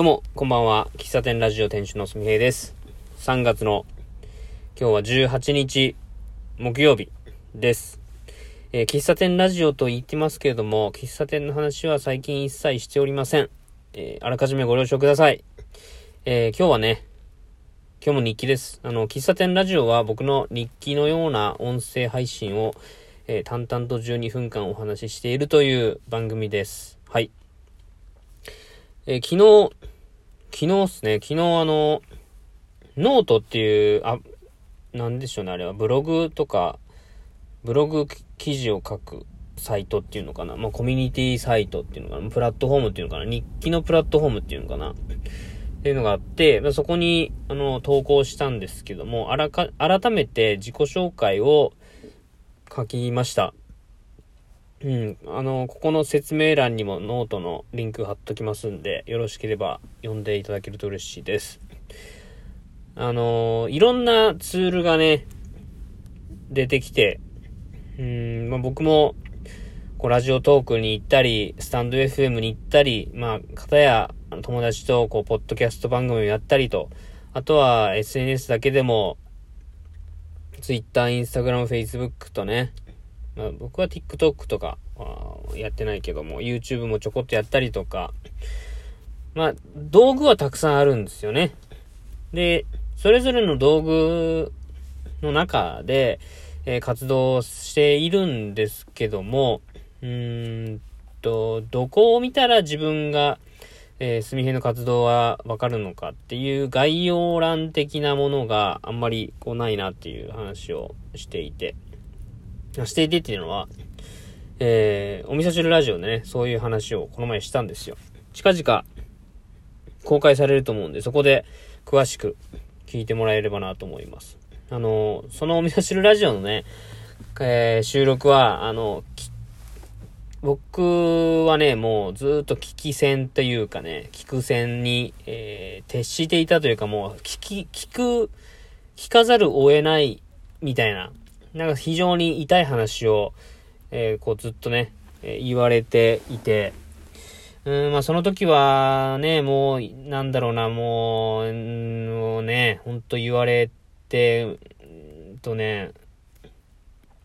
どうも、こんばんは。喫茶店ラジオ店主のすみへいです。3月の、今日は18日、木曜日です。えー、喫茶店ラジオと言ってますけれども、喫茶店の話は最近一切しておりません。えー、あらかじめご了承ください。えー、今日はね、今日も日記です。あの、喫茶店ラジオは僕の日記のような音声配信を、え淡々と12分間お話ししているという番組です。はい。え昨日、昨日っすね、昨日あの、ノートっていう、あ、なんでしょうね、あれは、ブログとか、ブログ記事を書くサイトっていうのかな。まあ、コミュニティサイトっていうのかな。プラットフォームっていうのかな。日記のプラットフォームっていうのかな。っていうのがあって、まあ、そこに、あの、投稿したんですけども、あらか、改めて自己紹介を書きました。うん。あの、ここの説明欄にもノートのリンク貼っときますんで、よろしければ読んでいただけると嬉しいです。あの、いろんなツールがね、出てきて、うん、まあ、僕も、こう、ラジオトークに行ったり、スタンド FM に行ったり、まあ、方や友達と、こう、ポッドキャスト番組をやったりと、あとは SNS だけでも、Twitter、Instagram、Facebook とね、僕は TikTok とかやってないけども、YouTube もちょこっとやったりとか、まあ、道具はたくさんあるんですよね。で、それぞれの道具の中で、えー、活動しているんですけども、うーんと、どこを見たら自分が、えー、すみへの活動はわかるのかっていう概要欄的なものがあんまりこうないなっていう話をしていて、していてっていうのは、えー、お味噌汁ラジオでね、そういう話をこの前したんですよ。近々公開されると思うんで、そこで詳しく聞いてもらえればなと思います。あの、そのお味噌汁ラジオのね、えー、収録は、あの、僕はね、もうずっと聞き戦というかね、聞く戦に、えー、徹していたというかもう、聞き、聞く、聞かざるを得ないみたいななんか非常に痛い話を、えー、こうずっとね、えー、言われていて、うん、まあその時はね、もう、なんだろうな、もう、もうね、ほんと言われて、とね、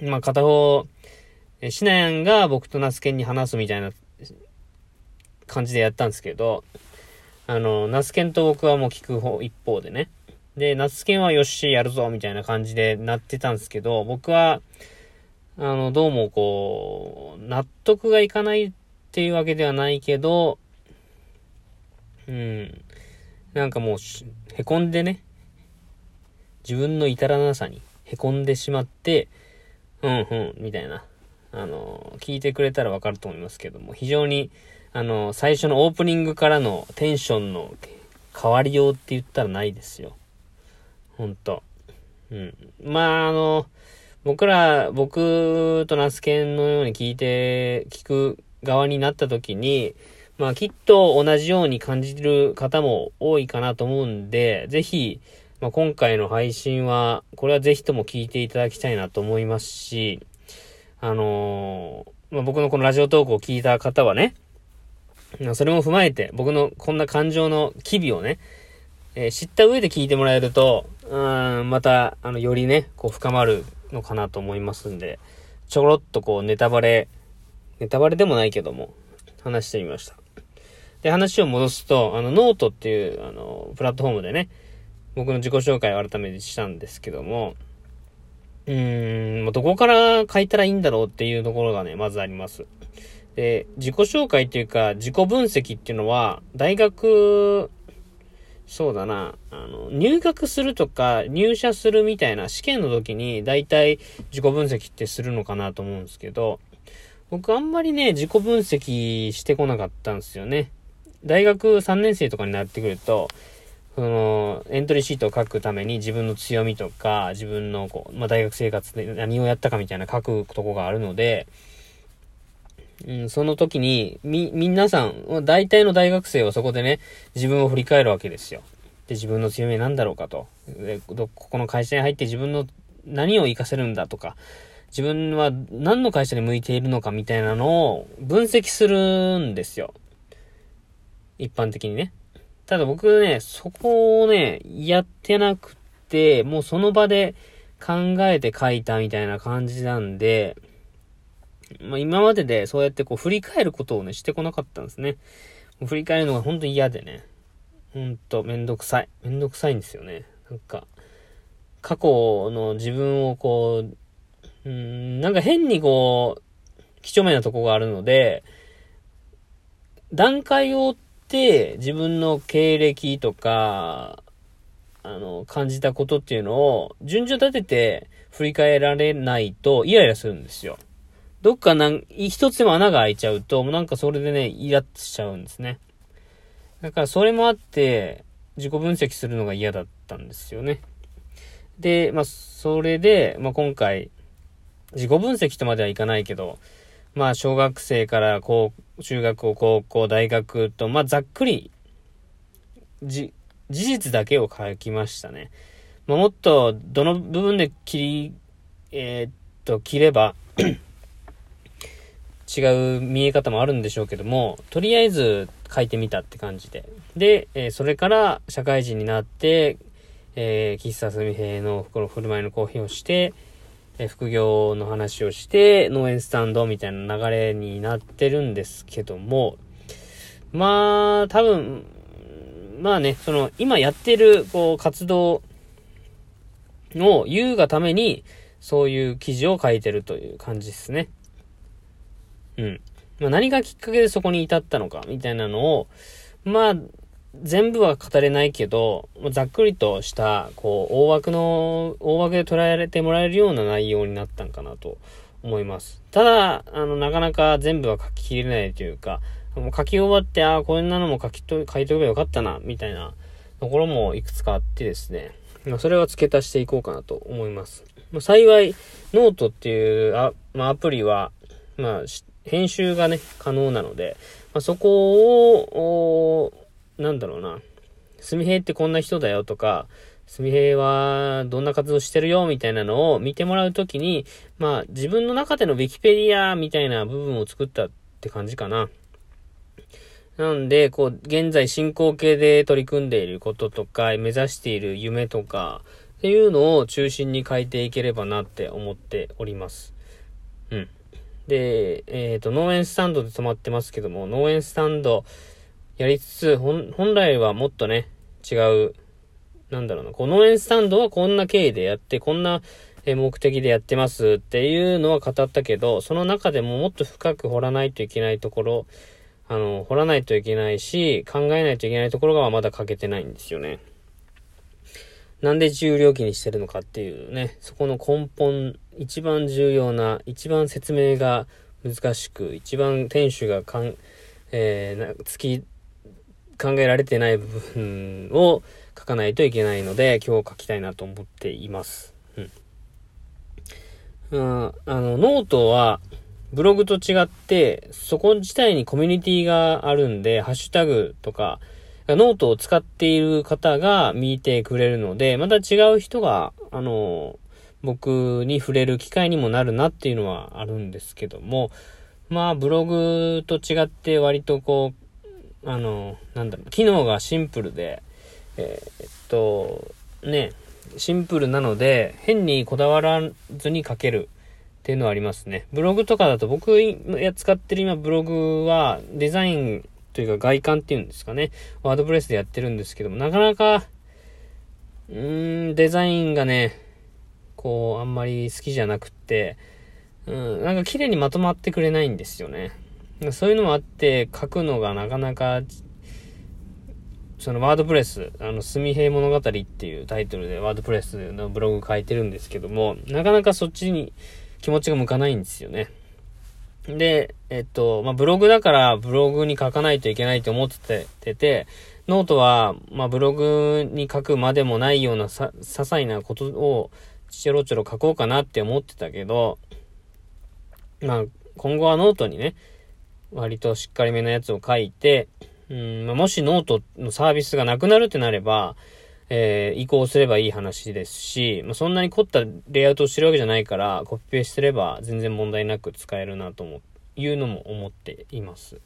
まあ片方、えシナヤンが僕とナスケンに話すみたいな感じでやったんですけど、あの、ナスケンと僕はもう聞く方、一方でね、で、夏剣はよし、やるぞ、みたいな感じでなってたんですけど、僕は、あの、どうもこう、納得がいかないっていうわけではないけど、うん。なんかもう、へこんでね、自分の至らなさにへこんでしまって、うんうん、みたいな。あの、聞いてくれたらわかると思いますけども、非常に、あの、最初のオープニングからのテンションの変わりようって言ったらないですよ。ほんと。うん。まあ、あの、僕ら、僕とナスケンのように聞いて、聞く側になった時に、まあ、きっと同じように感じる方も多いかなと思うんで、ぜひ、まあ、今回の配信は、これはぜひとも聞いていただきたいなと思いますし、あのー、まあ、僕のこのラジオトークを聞いた方はね、それも踏まえて、僕のこんな感情の機微をね、えー、知った上で聞いてもらえると、うん、また、あの、よりね、こう、深まるのかなと思いますんで、ちょろっとこう、ネタバレ、ネタバレでもないけども、話してみました。で、話を戻すと、あの、ノートっていう、あの、プラットフォームでね、僕の自己紹介を改めてしたんですけども、うーん、どこから書いたらいいんだろうっていうところがね、まずあります。で、自己紹介っていうか、自己分析っていうのは、大学そうだな、あの、入学するとか入社するみたいな試験の時に大体自己分析ってするのかなと思うんですけど、僕あんまりね、自己分析してこなかったんですよね。大学3年生とかになってくると、その、エントリーシートを書くために自分の強みとか、自分のこう、まあ、大学生活で何をやったかみたいな書くとこがあるので、うん、その時に、み、皆さん、大体の大学生はそこでね、自分を振り返るわけですよ。で、自分の強みは何だろうかと。で、ここの会社に入って自分の何を活かせるんだとか、自分は何の会社に向いているのかみたいなのを分析するんですよ。一般的にね。ただ僕ね、そこをね、やってなくて、もうその場で考えて書いたみたいな感じなんで、まあ今まででそうやってこう振り返ることをね、してこなかったんですね。振り返るのが本当に嫌でね。ほんとめんどくさい。めんどくさいんですよね。なんか、過去の自分をこう、うん、なんか変にこう、几帳面なとこがあるので、段階を追って自分の経歴とか、あの、感じたことっていうのを順序立てて振り返られないとイライラするんですよ。どっかなん、一つでも穴が開いちゃうと、もうなんかそれでね、イラッとしちゃうんですね。だからそれもあって、自己分析するのが嫌だったんですよね。で、まあ、それで、まあ、今回、自己分析とまではいかないけど、まあ、小学生から高、中学校、高校、大学と、まあ、ざっくり、じ、事実だけを書きましたね。まあ、もっと、どの部分で切り、えー、っと、切れば違う見え方もあるんでしょうけども、とりあえず書いてみたって感じで。で、えー、それから社会人になって、えー、喫茶すみへのこの振る舞いのコーヒーをして、えー、副業の話をして、農園スタンドみたいな流れになってるんですけども、まあ、多分、まあね、その、今やってる、こう、活動を言うがために、そういう記事を書いてるという感じですね。うん。まあ、何がきっかけでそこに至ったのか、みたいなのを、まあ、全部は語れないけど、ざっくりとした、こう、大枠の、大枠で捉えられてもらえるような内容になったんかなと思います。ただ、あの、なかなか全部は書ききれないというか、もう書き終わって、ああ、こんなのも書きと、書いとけばよかったな、みたいなところもいくつかあってですね、まあ、それは付け足していこうかなと思います。まあ、幸い、ノートっていうあ、まあ、アプリは、まあ、編集がね、可能なので、まあ、そこを、なんだろうな、すみへいってこんな人だよとか、すみへいはどんな活動してるよみたいなのを見てもらうときに、まあ自分の中でのウィキペディアみたいな部分を作ったって感じかな。なんで、こう、現在進行形で取り組んでいることとか、目指している夢とか、っていうのを中心に書いていければなって思っております。うん。で、えっ、ー、と、農園スタンドで止まってますけども、農園スタンドやりつつ、本来はもっとね、違う、なんだろうな、この農園スタンドはこんな経緯でやって、こんな目的でやってますっていうのは語ったけど、その中でももっと深く掘らないといけないところ、あの、掘らないといけないし、考えないといけないところがまだ書けてないんですよね。なんで重量期にしてるのかっていうね、そこの根本、一番重要な、一番説明が難しく、一番店主がかん、えー、な、突き、考えられてない部分を書かないといけないので、今日書きたいなと思っています。うん。あの、ノートは、ブログと違って、そこ自体にコミュニティがあるんで、ハッシュタグとか、ノートを使っている方が見てくれるので、また違う人が、あの、僕に触れる機会にもなるなっていうのはあるんですけども、まあ、ブログと違って割とこう、あの、なんだろう、機能がシンプルで、えー、っと、ね、シンプルなので、変にこだわらずに書けるっていうのはありますね。ブログとかだと僕が使ってる今ブログはデザインというか外観っていうんですかね。ワードプレスでやってるんですけども、なかなか、うーん、デザインがね、こう、あんまり好きじゃなくって、うん、なんか綺麗にまとまってくれないんですよね。そういうのもあって、書くのがなかなか、そのワードプレス、あの、すみへい物語っていうタイトルでワードプレスのブログ書いてるんですけども、なかなかそっちに気持ちが向かないんですよね。で、えっと、まあ、ブログだからブログに書かないといけないと思ってて、てノートは、まあ、ブログに書くまでもないようなさ、些細なことをちょろちょろ書こうかなって思ってたけど、まあ、今後はノートにね、割としっかりめのやつを書いて、うんまあ、もしノートのサービスがなくなるってなれば、えー、移行すればいい話ですし、まあ、そんなに凝ったレイアウトをしてるわけじゃないから、コピペすれば全然問題なく使えるなと思、いうのも思っています。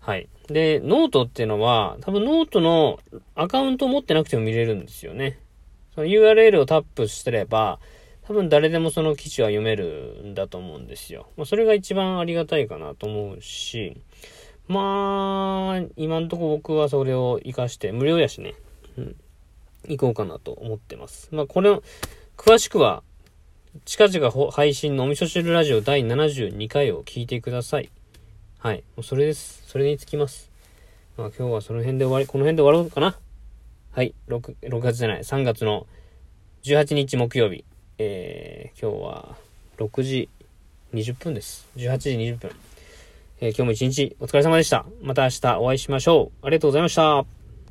はい。で、ノートっていうのは、多分ノートのアカウントを持ってなくても見れるんですよね。その URL をタップしてれば、多分誰でもその記事は読めるんだと思うんですよ。まあ、それが一番ありがたいかなと思うし、まあ、今んとこ僕はそれを活かして、無料やしね、うん、行こうかなと思ってます。まあ、これ、詳しくは、近々配信のお味噌汁ラジオ第72回を聞いてください。はい。もうそれです。それにつきます。まあ今日はその辺で終わり、この辺で終わろうかな。はい。6、6月じゃない、3月の18日木曜日。えー、今日は6時20分です。18時20分。えー、今日も一日お疲れ様でした。また明日お会いしましょう。ありがとうございました。